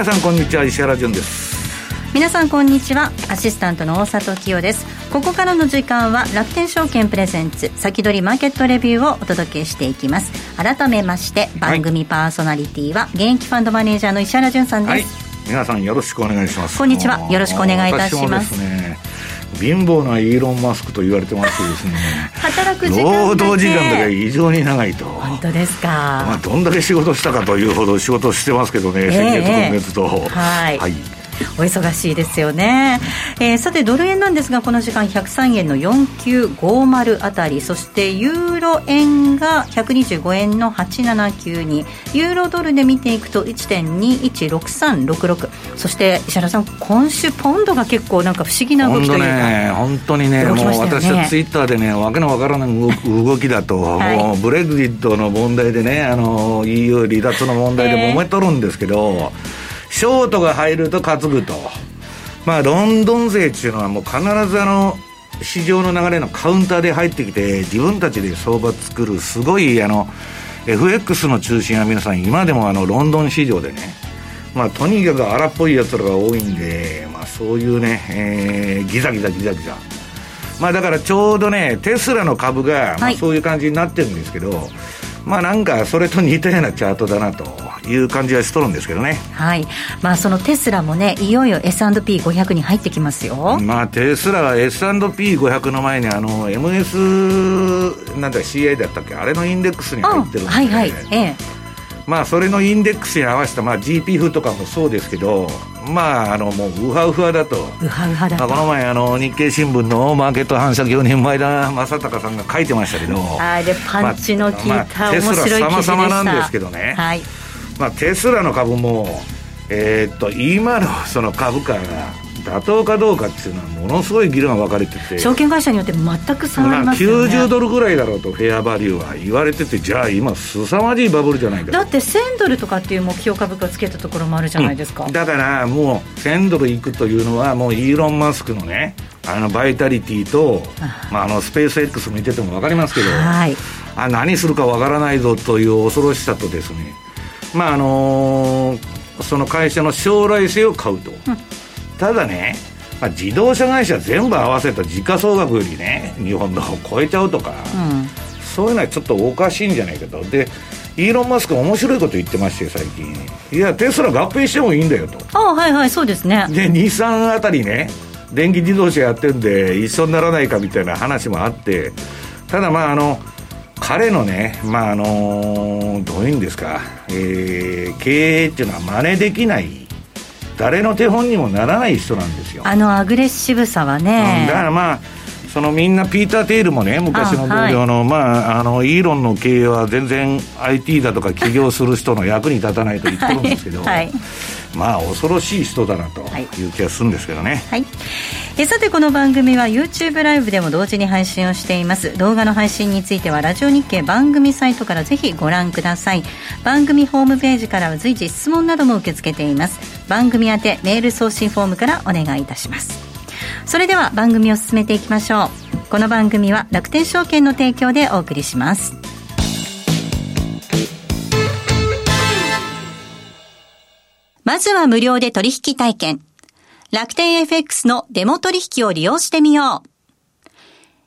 皆さんこんにちは石原潤です。皆さんこんにちはアシスタントの大里清です。ここからの時間は楽天証券プレゼンツ先取りマーケットレビューをお届けしていきます。改めまして番組パーソナリティは現役ファンドマネージャーの石原潤さんです、はい、皆さんよろしくお願いします。こんにちは。よろしくお願いいたしますね貧乏なイーロン・マスクと言われてましてですね。働く時間労働時間だけ異常に長いと。本当ですか、まあ、どんだけ仕事したかというほど仕事してますけどね、先月今月と、はい、はいお忙しいですよね、えー、さてドル円なんですがこの時間103円の4950あたりそしてユーロ円が125円の8792ユーロドルで見ていくと1.216366そして石原さん今週ポンドが結構なんか不思議な動きというかね本当にね、ね、もう私はツイッターでねわけのわからない動きだと、はい、もうブレグジットの問題でねあの EU 離脱の問題で揉めとるんですけど、えーショートが入ると担ぐと。まあ、ロンドン勢っていうのはもう必ずあの、市場の流れのカウンターで入ってきて、自分たちで相場作る、すごいあの、FX の中心は皆さん今でもあの、ロンドン市場でね、まあ、とにかく荒っぽいやつらが多いんで、まあ、そういうね、えー、ギザギザギザギザ。まあ、だからちょうどね、テスラの株が、まあ、そういう感じになってるんですけど、はいまあなんかそれと似たようなチャートだなという感じはしとるんですけどね。はい。まあそのテスラもねいよいよ S&P500 に入ってきますよ。まあテスラは S&P500 の前にあの MS なんだ CI だったっけ？あれのインデックスに入ってるんで。はいはい。ええ。まあ、それのインデックスに合わせた、まあ、GPF とかもそうですけど、まあ、あのもうウハウハだと、ウハウハだと、まあ、この前あの、日経新聞のマーケット反射業人前田正孝さんが書いてましたけど、あれ、パンチの効いた、まあ、テスラ様々なんですけどね、はい。まあ、テスラの株も、えー、っと今のその株価が、妥当かどうかっていうのはものすごい議論が分かれてて。証券会社によって全く差がありますよね、まあ、90ドルぐらいだろうとフェアバリューは言われててじゃあ今凄まじいバブルじゃないかだって1000ドルとかっていう目標株価つけたところもあるじゃないですか、うん、だからもう1000ドルいくというのはもうイーロン・マスクのねあのバイタリティと、まあ、あのスペース X 見てても分かりますけど、はい、あ何するか分からないぞという恐ろしさとですね。まああのー、その会社の将来性を買うと、うん、ただねまあ、自動車会社全部合わせた時価総額よりね日本の方超えちゃうとか、うん、そういうのはちょっとおかしいんじゃないかと。でイーロン・マスク面白いこと言ってまして最近。いやテスラ合併してもいいんだよと。あはいはいそうですね。で23あたりね電気自動車やってるんで一緒にならないかみたいな話もあって。ただまああの彼のね、まああのどういうんですか、えー、経営っていうのは真似できない誰の手本にもならない人なんですよ。あのアグレッシブさはね、うん、だからまあそのみんなピーター・テイルもね昔の同僚のはい、まああのイーロンの経営は全然 IT だとか起業する人の役に立たないと言ってるんですけど、はい。はいまあ恐ろしい人だなとい。う気がするんですけどね、はい、えさてこの番組は YouTube ライブでも同時に配信をしています。動画の配信についてはラジオ日経番組サイトからぜひご覧ください。番組ホームページからは随時質問なども受け付けています番組宛てメール送信フォームからお願いいたしますそれでは番組を進めていきましょうこの番組は楽天証券の提供でお送りしますまずは無料で取引体験。楽天 FX のデモ取引を利用してみよう。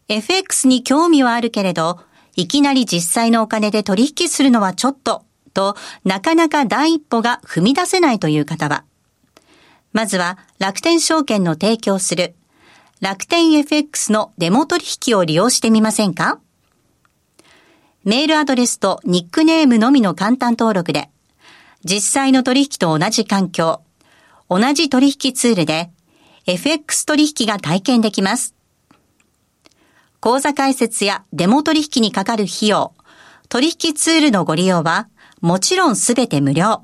FX に興味はあるけれど、いきなり実際のお金で取引するのはちょっと、となかなか第一歩が踏み出せないという方は、まずは楽天証券の提供する楽天 FX のデモ取引を利用してみませんか？メールアドレスとニックネームのみの簡単登録で、実際の取引と同じ環境、同じ取引ツールで FX 取引が体験できます。口座開設やデモ取引にかかる費用、取引ツールのご利用はもちろんすべて無料。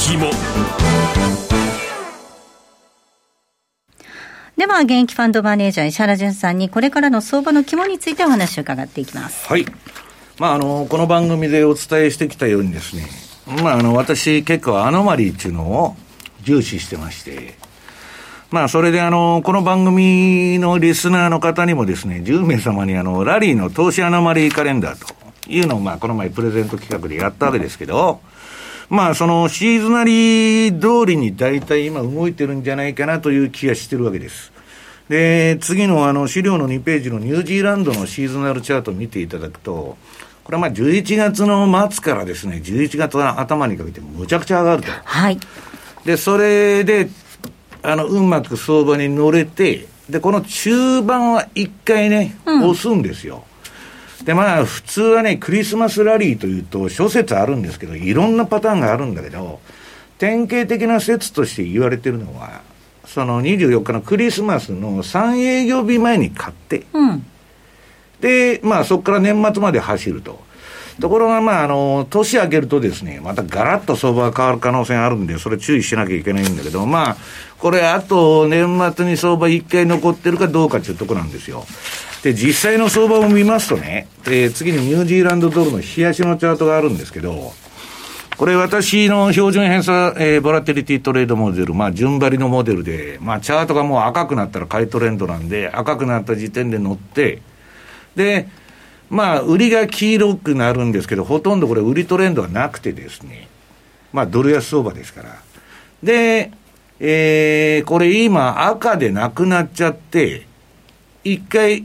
肝では、現役ファンドマネージャー石原淳さんにこれからの相場の肝についてお話を伺っていきます。はい。まあ、あの、この番組でお伝えしてきたようにですね、まあ、あの、私結構アノマリーっていうのを重視してまして、まあ、それであの、この番組のリスナーの方にもですね、10名様にあの、ラリーの投資アノマリーカレンダーというのを、まあ、この前プレゼント企画でやったわけですけど、まあ、そのシーズナリー通りに大体今動いてるんじゃないかなという気がしてるわけです。で、次のあの資料の2ページのニュージーランドのシーズナルチャートを見ていただくと、これはまあ11月の末からですね、11月の頭にかけてむちゃくちゃ上がると。はい。で、それで、あの、うまく相場に乗れて、で、この中盤は一回ね、押すんですよ。で、まあ、普通はね、クリスマスラリーというと、諸説あるんですけど、いろんなパターンがあるんだけど、典型的な説として言われてるのは、その24日のクリスマスの3営業日前に買って、うん、で、まあ、そこから年末まで走ると。ところが、まあ、あの、年明けるとですね、またガラッと相場が変わる可能性があるんで、それ注意しなきゃいけないんだけど、まあ、これ、あと年末に相場一回残ってるかどうかっていうところなんですよ。で、実際の相場を見ますとね、えー、次にニュージーランドドルの冷やしのチャートがあるんですけど、これ私の標準偏差、えー、ボラテリティトレードモデル、まあ順張りのモデルで、まあチャートがもう赤くなったら買いトレンドなんで、赤くなった時点で乗って、で、まあ売りが黄色くなるんですけど、ほとんどこれ売りトレンドがなくてですね、まあドル安相場ですから。で、えー、これ今赤でなくなっちゃって、一回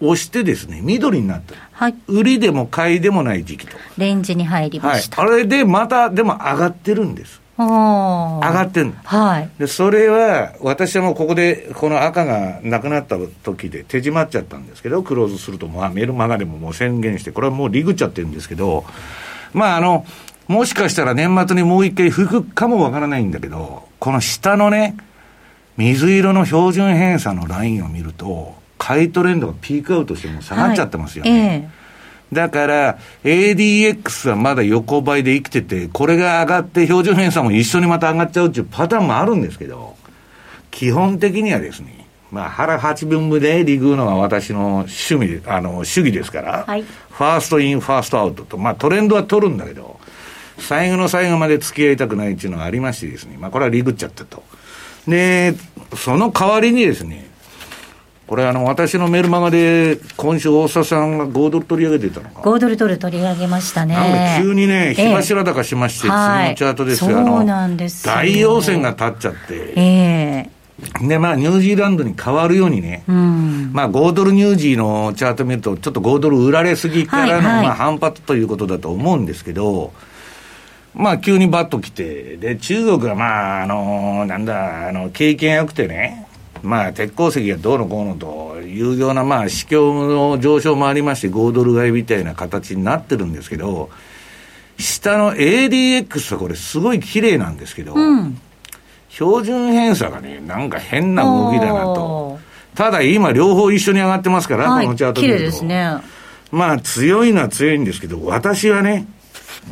押してですね、緑になった。はい。売りでも買いでもない時期と。レンジに入りました。はい。あれでまた、でも上がってるんです。上がってるはい。で、それは、私はもうここで、この赤がなくなった時で手締まっちゃったんですけど、クローズすると、まあ、メルマガでももう宣言して、これはもうリグっちゃってるんですけど、まあ、あの、もしかしたら年末にもう一回吹くかもわからないんだけど、この下のね、水色の標準偏差のラインを見ると、買いトレンドがピークアウトしても下がっちゃってますよね。はいえーだから、ADX はまだ横ばいで生きてて、これが上がって標準偏差も一緒にまた上がっちゃうっていうパターンもあるんですけど、基本的にはですね、まあ腹八分目で利食うのは私の趣味、あの、主義ですから、はい、 first in、first out と、まあトレンドは取るんだけど、最後の最後まで付き合いたくないっていうのがありましてですね、まあこれはリグっちゃったと。で、その代わりにですね、これあの、私のメルマガで、今週大沢さんが5ドル取り上げてたのか。5ドルドル取り上げましたね。なん急にね、火柱高しまして、えー、次のチャートですよ。そうなんです大陽線が立っちゃって。ええー、で、まあ、ニュージーランドに変わるようにね、うん、まあ、5ドルニュージーのチャート見ると、ちょっと5ドル売られすぎからの、はいはい、まあ、反発ということだと思うんですけど、まあ、急にバッと来て、で、中国はまあ、あの、なんだ、あの、経験良くてね、まあ、鉄鉱石がどうのこうのというような、まあ、市況の上昇もありまして、5ドル買いみたいな形になってるんですけど、下の ADX はこれすごい綺麗なんですけど、うん、標準偏差がね、なんか変な動きだなと。ただ今両方一緒に上がってますから、はい、このチャート見ると。ね。まあ強いのは強いんですけど、私はね、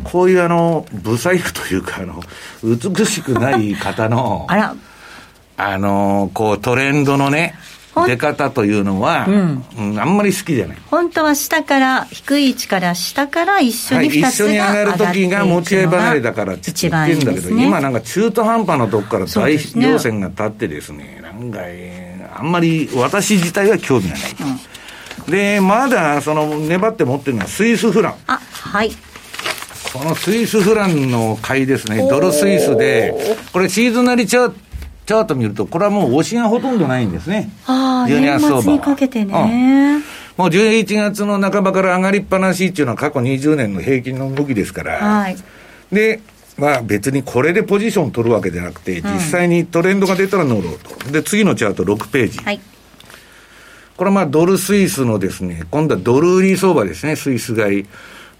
こういうあの、不細工というか、あの、美しくない方の、あら、あのー、こうトレンドのね、出方というのは、うん。うん、あんまり好きじゃない。本当は下から、低い位置から下から一緒に2つがはい、一緒に上がる時が持ち合い離れだからって言ってんだけど、ね、今なんか中途半端なとこから大量線が立ってですね、なんか、えー、あんまり私自体は興味がない。うん、で、まだその粘って持ってるのはスイスフラン。あ、はい。このスイスフランの買いですね、ドルスイスで、これシーズナリチャート、チャート見ると、これはもう押しがほとんどないんですね。ああ、12月相場にかけてね。もう11月の半ばから上がりっぱなしっていうのは過去20年の平均の動きですから、はい、で、まあ別にこれでポジション取るわけじゃなくて、実際にトレンドが出たら乗ろうと。で、次のチャート6ページ。はい、これはまあドルスイスのですね、今度はドル売り相場ですね、スイス買い。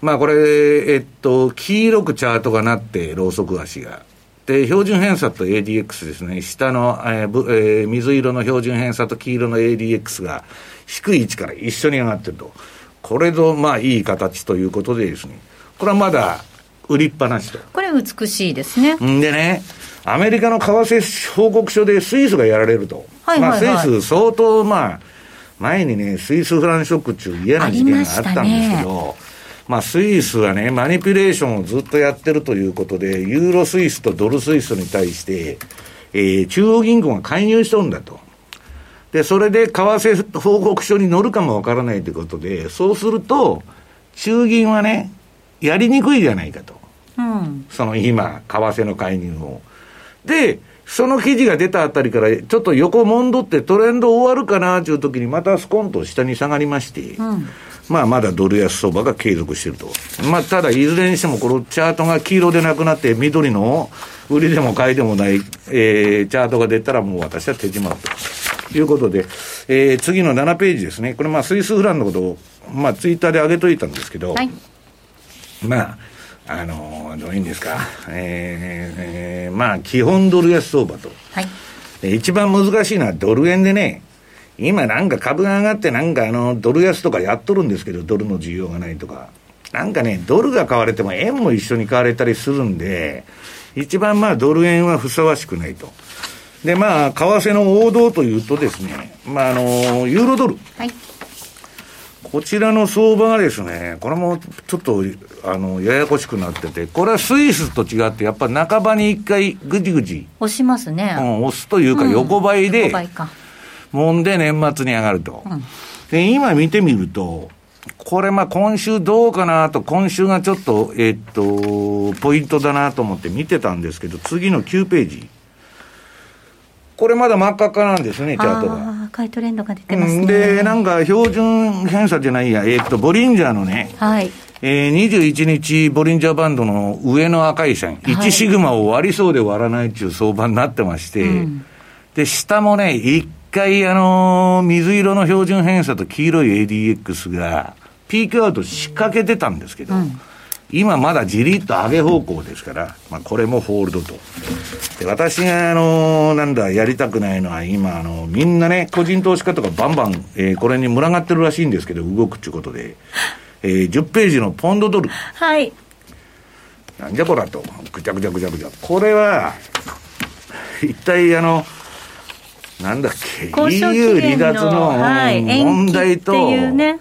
まあこれ、えっと、黄色くチャートがなって、ローソク足が。で、標準偏差と ADX ですね、下の、えーえー、水色の標準偏差と黄色の ADX が低い位置から一緒に上がってると。これぞ、まあいい形ということでですね、これはまだ売りっぱなしと。これ美しいですね。んでね、アメリカの為替報告書でスイスがやられると。はいはいはい、まあスイス相当まあ、前にね、スイスフランショックっていう嫌な事件があったんですけど、まあ、スイスはね、マニピュレーションをずっとやってるということで、ユーロスイスとドルスイスに対して、えー、中央銀行が介入しとるんだと。で、それで為替報告書に乗るかもわからないということで、そうすると、中銀はね、やりにくいじゃないかと。うん、その今、為替の介入を。で、その記事が出たあたりから、ちょっと横もんどってトレンド終わるかなというときに、またスコンと下に下がりまして、うん、まあまだドル安相場が継続していると。まあただいずれにしてもこのチャートが黄色でなくなって緑の売りでも買いでもない、えー、チャートが出たらもう私は手締まるということで、えー、次の7ページですね。これまあスイスフランのことを、まあツイッターで上げといたんですけど、はい、まあ、あのー、どういうんですか、えー、えー、まあ基本ドル安相場と。はい、一番難しいのはドル円でね、今なんか株が上がってなんかあの、ドル安とかやっとるんですけど、ドルの需要がないとか。なんかね、ドルが買われても円も一緒に買われたりするんで、一番まあドル円はふさわしくないと。で、まあ、為替の王道というとですね、まあ、あの、ユーロドル。はい。こちらの相場がですね、これもちょっと、あの、ややこしくなってて、これはスイスと違って、やっぱ半ばに一回ぐじぐじ。押しますね。うん、押すというか横ばいで、うん、横ばいか。もんで年末に上がると。うん、で、今見てみると、これまあ今週どうかなと、今週がちょっと、えっと、ポイントだなと思って見てたんですけど、次の9ページ。これまだ真っ赤っかなんですね、チャートが。赤いトレンドが出てますね。で、なんか標準偏差じゃないや、えっと、ボリンジャーのね、はい。えー、21日、ボリンジャーバンドの上の赤い線、はい、1シグマを割りそうで割らないっていう相場になってまして、うん、で、下もね、一回、あのー、水色の標準偏差と黄色い ADX が、ピークアウト仕掛けてたんですけど、うん、今まだじりっと上げ方向ですから、まあ、これもホールドと。で、私が、あのー、なんだ、やりたくないのは、今、あのー、みんなね、個人投資家とかバンバン、えー、これに群がってるらしいんですけど、動くっていうことで、えー、10ページのポンドドル。はい。なんじゃこらと、ぐちゃぐちゃぐちゃぐちゃ。これは、一体、あの、なんだっけ、EU 離脱の問題と、ね、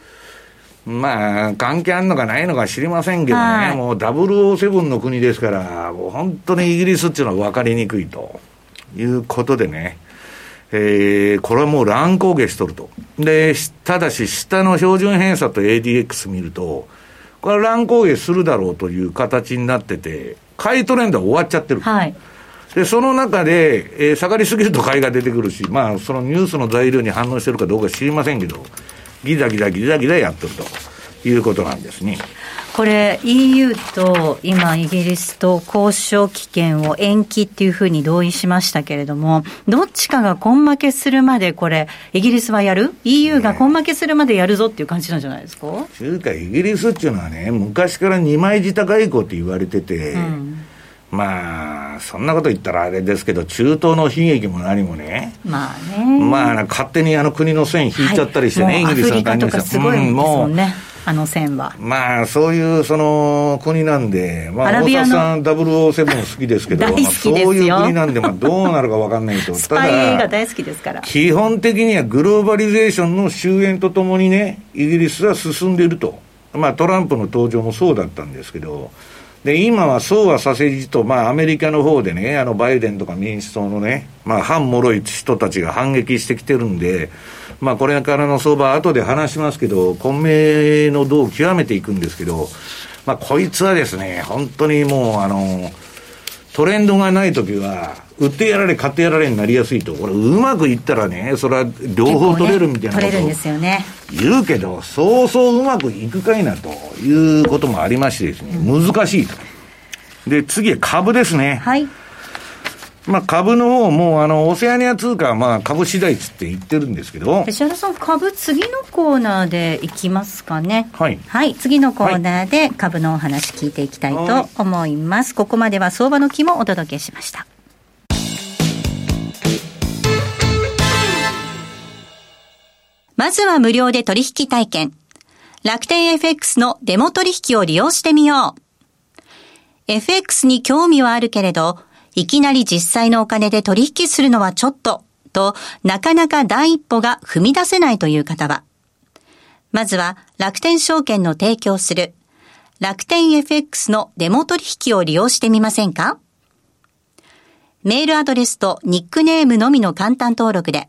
まあ、関係あるのかないのか知りませんけどね、はい、もう007の国ですから、もう本当にイギリスっていうのは分かりにくいと。いうことでね、えー、これはもう乱高下しとると。で、ただし、下の標準偏差と ADX 見ると、これは乱高下するだろうという形になってて、買いトレンドは終わっちゃってる。はいで、その中で、えー、下がりすぎると買いが出てくるし、まあ、そのニュースの材料に反応してるかどうか知りませんけど、ギザギザギザギザやってるということなんですね。これ EU と今イギリスと交渉期限を延期っていうふうに同意しましたけれども、どっちかが根負けするまでこれ、イギリスはやる ?EU が根負けするまでやるぞっていう感じなんじゃないですか？中華イギリスっていうのはね、昔から二枚舌外交って言われてて、うんまあ、そんなこと言ったらあれですけど、中東の悲劇も何もね、まあね、まあ、勝手にあの国の線引いちゃったりしてね、はい、イギリスの感じすごいですもんね。あの線は。まあ、そういうその国なんで、まあ、大沢さん、007好きですけど、まあ、そういう国なんで、まあ、どうなるか分かんないと。スパイ映画大好きですから。基本的にはグローバリゼーションの終焉とともにね、イギリスは進んでいると。まあ、トランプの登場もそうだったんですけど、で、今はそうはさせじと、まあ、アメリカの方でね、あのバイデンとか民主党のね、まあ、反もろい人たちが反撃してきてるんで、まあ、これからの相場、後で話しますけど、混迷の度を極めていくんですけど、まあ、こいつはですね、本当にもう、あの、トレンドがないときは、売ってやられ、買ってやられになりやすいと、これ、うまくいったらね、それは両方取れるみたいなこと、よね、言うけど、そうそううまくいくかいなということもありましてですね、難しいと。で、次は株ですね。はい。まあ、株の方も、あの、オセアニア通貨は、まあ、株次第つって言ってるんですけど。石原さん、株、次のコーナーでいきますかね。はい。はい、次のコーナーで株のお話聞いていきたいと思います。はい、ここまでは相場の木もお届けしました。まずは無料で取引体験。楽天 FX のデモ取引を利用してみよう。FX に興味はあるけれど、いきなり実際のお金で取引するのはちょっと、となかなか第一歩が踏み出せないという方は、まずは楽天証券の提供する楽天 FX のデモ取引を利用してみませんか？メールアドレスとニックネームのみの簡単登録で、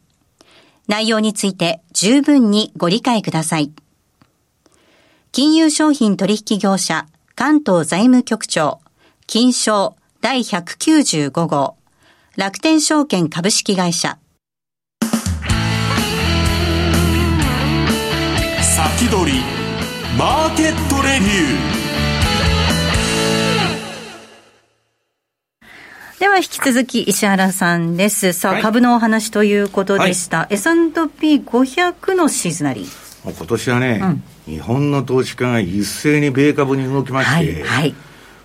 内容について十分にご理解ください。金融商品取引業者関東財務局長金賞第195号楽天証券株式会社先取りマーケットレビューでは引き続き石原さんです。さあ、株のお話ということでした。はい、S&P500 のシーズナリー。今年はね、うん、日本の投資家が一斉に米株に動きまして、はい、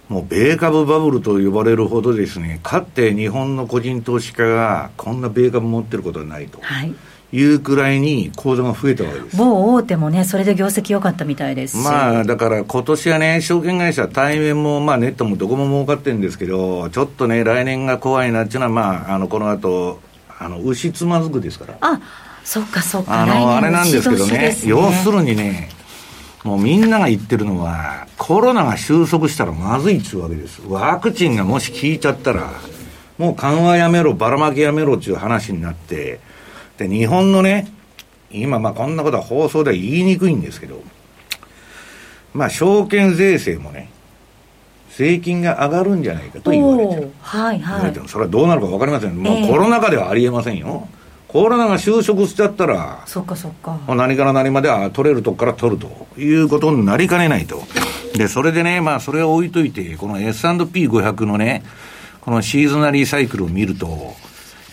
もう米株バブルと呼ばれるほどですね、かって日本の個人投資家がこんな米株持ってることはないと。はいいうくらいに口座が増えたわけです。某大手もね、それで業績良かったみたいです。まあ、だから今年はね、証券会社、対面も、まあ、ネットもどこも儲かってるんですけど、ちょっとね、来年が怖いなっていうのは、まあ、あのこの後あの牛つまずくですから。あそっかそっかあのあれなんですけどね、ね、要するにねもうみんなが言ってるのはコロナが収束したらまずいっちゅうわけです。ワクチンがもし効いちゃったらもう緩和やめろばらまきやめろっちゅう話になってで、日本のね、今、まあこんなことは放送では言いにくいんですけど、まあ証券税制もね、税金が上がるんじゃないかと言われてる。はいはい。それはどうなるか分かりません。もう、コロナ禍ではありえませんよ。コロナが就職しちゃったら、そっかそっか。何から何までは取れるとこから取るということになりかねないと。で、それでね、まあそれを置いといて、この S&P500 のね、このシーズナリーサイクルを見ると、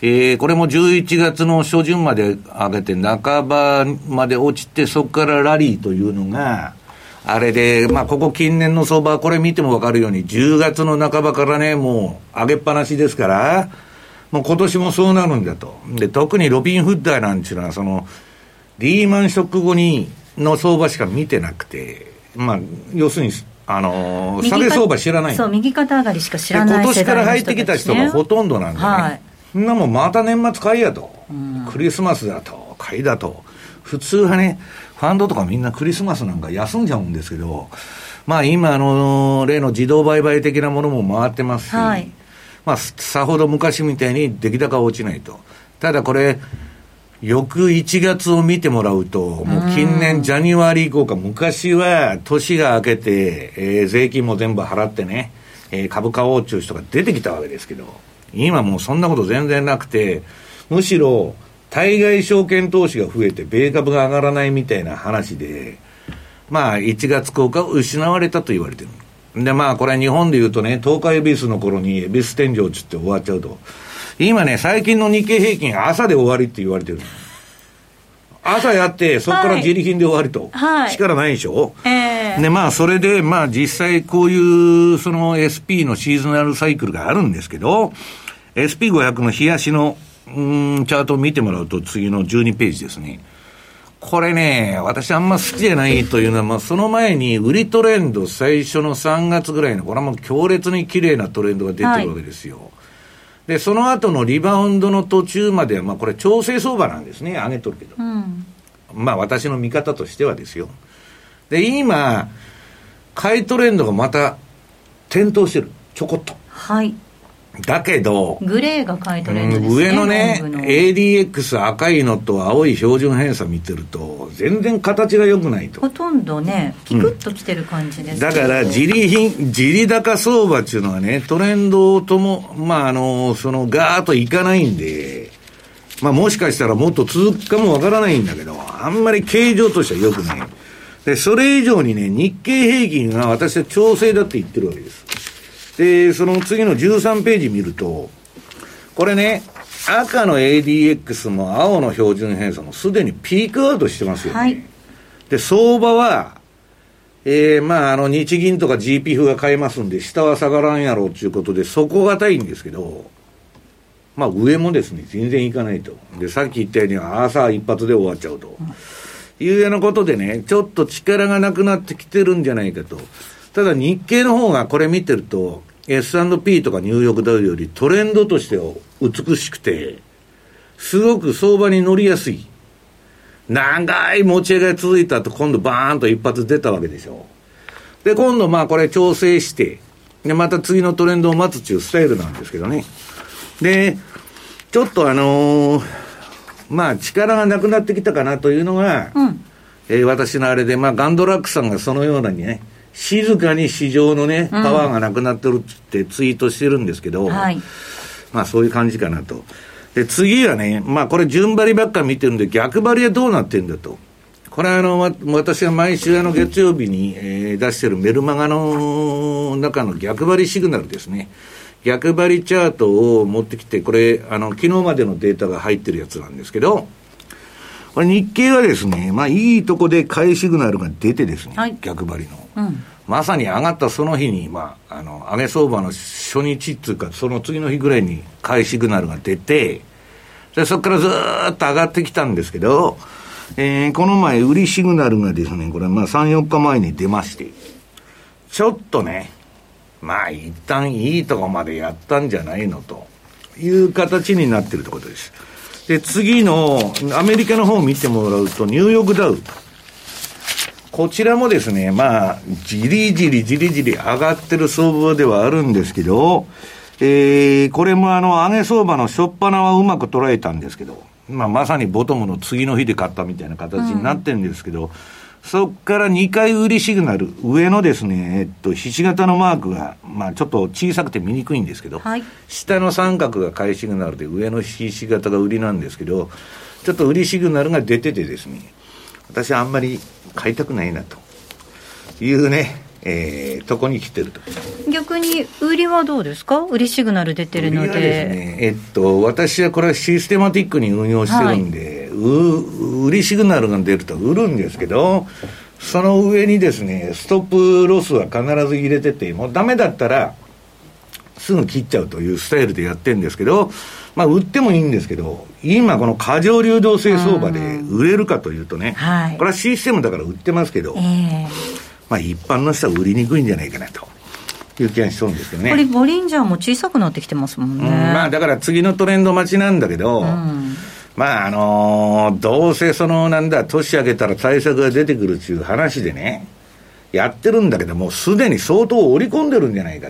えー、これも11月の初旬まで上げて、半ばまで落ちて、そこからラリーというのが、あれで、まあ、ここ近年の相場、これ見ても分かるように、10月の半ばからね、もう上げっぱなしですから、もう今年もそうなるんだと。で、特にロビン・フッダーなんちゅうのは、その、リーマンショック後に、の相場しか見てなくて、まあ、要するに、あのー、下げ相場知らない。そう、右肩上がりしか知らない、ね、今年から入ってきた人がほとんどなんでね。はいそんなもんまた年末買いやと、うん、クリスマスだと、買いだと、普通はね、ファンドとかみんなクリスマスなんか休んじゃうんですけど、まあ今、あの、例の自動売買的なものも回ってますし、はい、まあさほど昔みたいに出来高落ちないと。ただこれ、翌1月を見てもらうと、もう近年、ジャニワリ以降か、昔は年が明けて、えー、税金も全部払ってね、えー、株価を中止とか出てきたわけですけど、今もうそんなこと全然なくて、むしろ、対外証券投資が増えて、米株が上がらないみたいな話で、まあ、1月効果を失われたと言われてる。で、まあ、これ日本で言うとね、東海エビスの頃にエビス天井つって終わっちゃうと。今ね、最近の日経平均、朝で終わりって言われてる。朝やって、そこから自利品で終わりと。はい、力ないでしょ、えー、で、まあ、それで、まあ、実際こういう、その SP のシーズナルサイクルがあるんですけど、SP500 の冷やしの、うん、チャートを見てもらうと、次の12ページですね。これね、私あんま好きじゃないというのは、まあ、その前に売りトレンド最初の3月ぐらいの、これはもう強烈に綺麗なトレンドが出てるわけですよ。はい、で、その後のリバウンドの途中までは、まあ、これ調整相場なんですね。上げとるけど。うん、まあ、私の見方としてはですよ。で、今、買いトレンドがまた転倒してる。ちょこっと。はい。だけど、グレーが買いトレンドですね、上のね、ADX 赤いのと青い標準偏差見てると、全然形が良くないと。ほとんどね、ピクッときてる感じです、うん、だから、自利品、自利高相場っていうのはね、トレンドとも、まあ、あの、その、ガーッといかないんで、まあ、もしかしたらもっと続くかもわからないんだけど、あんまり形状としては良くない。で、それ以上にね、日経平均が私は調整だって言ってるわけです。で、その次の13ページ見ると、これね、赤の ADX も青の標準偏差もすでにピークアウトしてますよね。はい、で、相場は、えー、まあ、あの、日銀とか GPF が買えますんで、下は下がらんやろうということで、底堅いんですけど、まあ、上もですね、全然いかないと。で、さっき言ったように、朝一発で終わっちゃうと。いうようなことでね、ちょっと力がなくなってきてるんじゃないかと。ただ日経の方がこれ見てると、S&P とかニューヨークダウよりトレンドとしては美しくて、すごく相場に乗りやすい。長い持ち上げが続いた後、今度バーンと一発出たわけでしょ。で、今度まあこれ調整して、で、また次のトレンドを待つっていうスタイルなんですけどね。で、ちょっとあのー、まあ力がなくなってきたかなというのが、うん、えー、私のあれで、まあガンドラックさんがそのようなにね、静かに市場のね、パワーがなくなってるってツイートしてるんですけど、はい、まあそういう感じかなと。で、次はね、まあこれ順張りばっか見てるんで逆張りはどうなってんだと。これはあの、私が毎週あの月曜日に、えー、出してるメルマガの中の逆張りシグナルですね。逆張りチャートを持ってきて、これ、あの、昨日までのデータが入ってるやつなんですけど、これ日経はですね、まあいいとこで買いシグナルが出てですね、はい、逆張りの。まさに上がったその日に、まあ、あの、上げ相場の初日っていうか、その次の日ぐらいに買いシグナルが出て、で、そこからずっと上がってきたんですけど、えー、この前、売りシグナルがですね、これ、まあ、3、4日前に出まして、ちょっとね、まあ、一旦いいとこまでやったんじゃないのという形になってるところです。で、次の、アメリカの方を見てもらうと、ニューヨークダウ。こちらもですね、まあ、じりじりじりじり上がってる相場ではあるんですけど、えー、これもあの、上げ相場の初っ端はうまく捉えたんですけど、まあ、まさにボトムの次の日で買ったみたいな形になってるんですけど、うんそこから2回売りシグナル、上のですね、えっと、ひし形のマークが、まあちょっと小さくて見にくいんですけど、はい、下の三角が買いシグナルで、上のひし形が売りなんですけど、ちょっと売りシグナルが出ててですね、私はあんまり買いたくないなと。いうね、えー、とこに来てると。逆に売りはどうですか？売りシグナル出てるので。ねえっと私はこれはシステマティックに運用してるんで、はい、売りシグナルが出ると。売るんですけどその上にですねストップロスは必ず入れててもうダメだったらすぐ切っちゃうというスタイルでやってるんですけど、まあ、売ってもいいんですけど、今、この過剰流動性相場で売れるかというとね、はい、これはシステムだから売ってますけど、えーまあ、一般の人は売りにくいんじゃないかなと。いう気がしそうですけどね。これ、ボリンジャーも小さくなってきてますもんね。うん、まあ、だから次のトレンド待ちなんだけど、うん、まあ、あのー、どうせその、なんだ、年明けたら対策が出てくるっていう話でね、やってるんだけども、すでに相当織り込んでるんじゃないか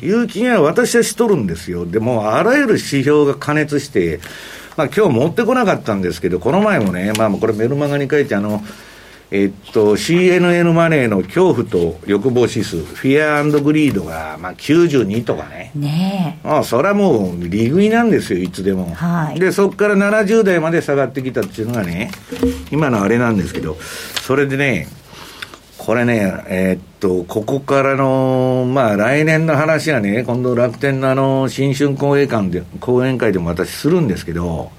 という気が私はしとるんですよ。でも、あらゆる指標が加熱して、まあ今日持ってこなかったんですけど、この前もね、まあこれメルマガに書いてあの、えっと、CNN マネーの恐怖と欲望指数、フィアグリードが、まあ、92とかね。ねえ。ああ、それはもう、利食いなんですよ、いつでも。はい。で、そこから70代まで下がってきたっていうのがね、今のあれなんですけど、それでね、これね、えー、っと、ここからの、まあ、来年の話はね、今度楽天のあの、新春講演会で、講演会でも私するんですけど、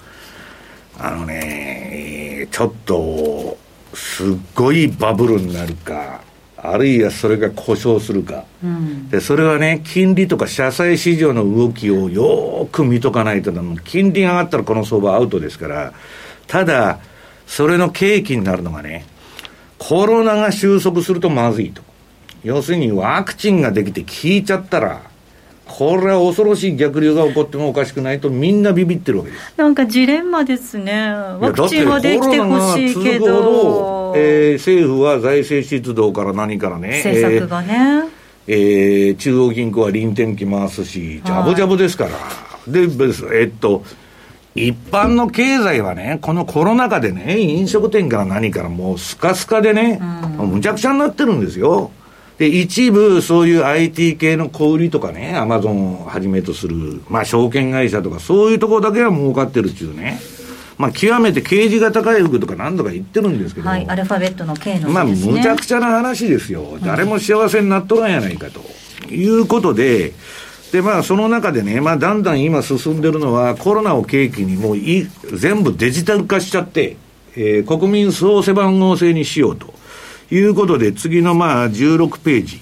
あのね、えー、ちょっと、すっごいバブルになるか、あるいはそれが故障するか、うん、でそれはね、金利とか社債市場の動きをよく見とかないと、金利が上がったらこの相場アウトですから、ただ、それの契機になるのがね、コロナが収束するとまずいと。要するにワクチンができて効いちゃったら、これは恐ろしい逆流が起こってもおかしくないとみんなビビってるわけです。なんかジレンマですね。ワクチンはできてほしいけど、えー、政府は財政出動から何からね政策がね、えー、えー、中央銀行は臨転機回すしジャブジャブですから、でえっと一般の経済はね、このコロナ禍でね、飲食店から何からもうスカスカでね、うん、むちゃくちゃになってるんですよ。で、一部、そういう IT 系の小売りとかね、アマゾンをはじめとする、まあ、証券会社とか、そういうところだけは儲かってるっていうね。まあ、極めて刑事が高い服とか何度か言ってるんですけど、はい、アルファベットの K の、ね、まあ、むちゃくちゃな話ですよ。誰も幸せになっとらんやないかと。いうことで、で、まあ、その中でね、まあ、だんだん今進んでるのは、コロナを契機にもうい全部デジタル化しちゃって、えー、国民総背番号制にしようと。いうことで、次のまあ16ページ。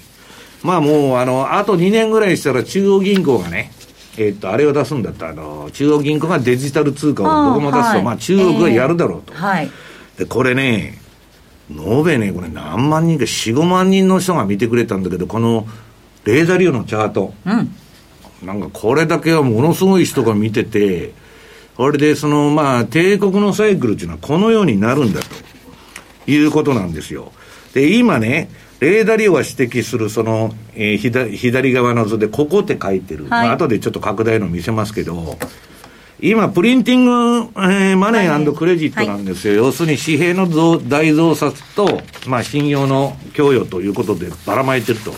まあもう、あの、あと2年ぐらいしたら中央銀行がね、えっと、あれを出すんだったあの、中央銀行がデジタル通貨をどこも出すと、はい、まあ中国がやるだろうと。えー、はい。で、これね、延べね、これ何万人か、4、5万人の人が見てくれたんだけど、この、レーザー流のチャート。うん。なんかこれだけはものすごい人が見てて、これでその、まあ、帝国のサイクルっていうのはこのようになるんだということなんですよ。で、今ね、レーダー量が指摘するその、えー、左左側の図で、ここって書いてる。はい、まあ後でちょっと拡大の見せますけど、今、プリンティング、えー、マネークレジットなんですよ。はい、要するに紙幣の増大増刷と、まあ、信用の供与ということでばらまいてると。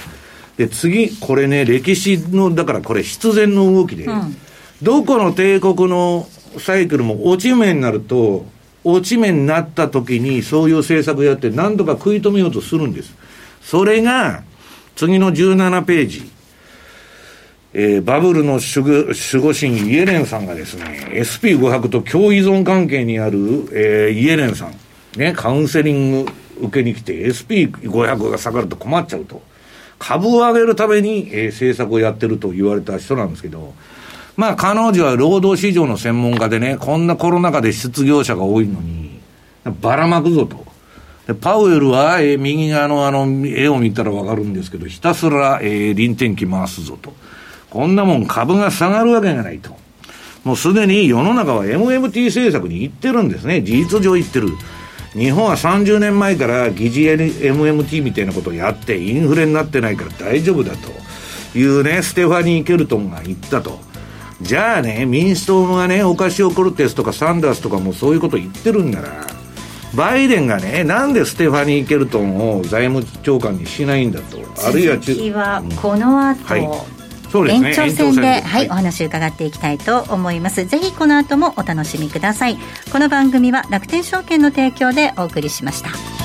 で、次、これね、歴史の、だからこれ必然の動きで、うん、どこの帝国のサイクルも落ち目になると、落ち目になった時にそういう政策をやって何とか食い止めようとするんです。それが、次の17ページ。えー、バブルの守護守護神イエレンさんがですね、SP500 と共依存関係にある、えー、イエレンさん、ね、カウンセリング受けに来て SP500 が下がると困っちゃうと。株を上げるために、えー、政策をやってると言われた人なんですけど、まあ彼女は労働市場の専門家でね、こんなコロナ禍で失業者が多いのに、ばらまくぞと。でパウエルは、えー、右側のあの絵を見たらわかるんですけど、ひたすら、えー、臨転機回すぞと。こんなもん株が下がるわけがないと。もうすでに世の中は MMT 政策に行ってるんですね。事実上行ってる。日本は30年前から疑似 MMT みたいなことをやって、インフレになってないから大丈夫だというね、ステファニー・ケルトンが言ったと。じゃあね、民主党がね、オカシオ・コルテスとかサンダースとかもそういうこと言ってるんなら、バイデンがね、なんでステファニー・ケルトンを財務長官にしないんだと、あるいは中はこの後、うんはいね、延長戦で、はい、はい、お話を伺っていきたいと思います。ぜひこの後もお楽しみください。この番組は楽天証券の提供でお送りしました。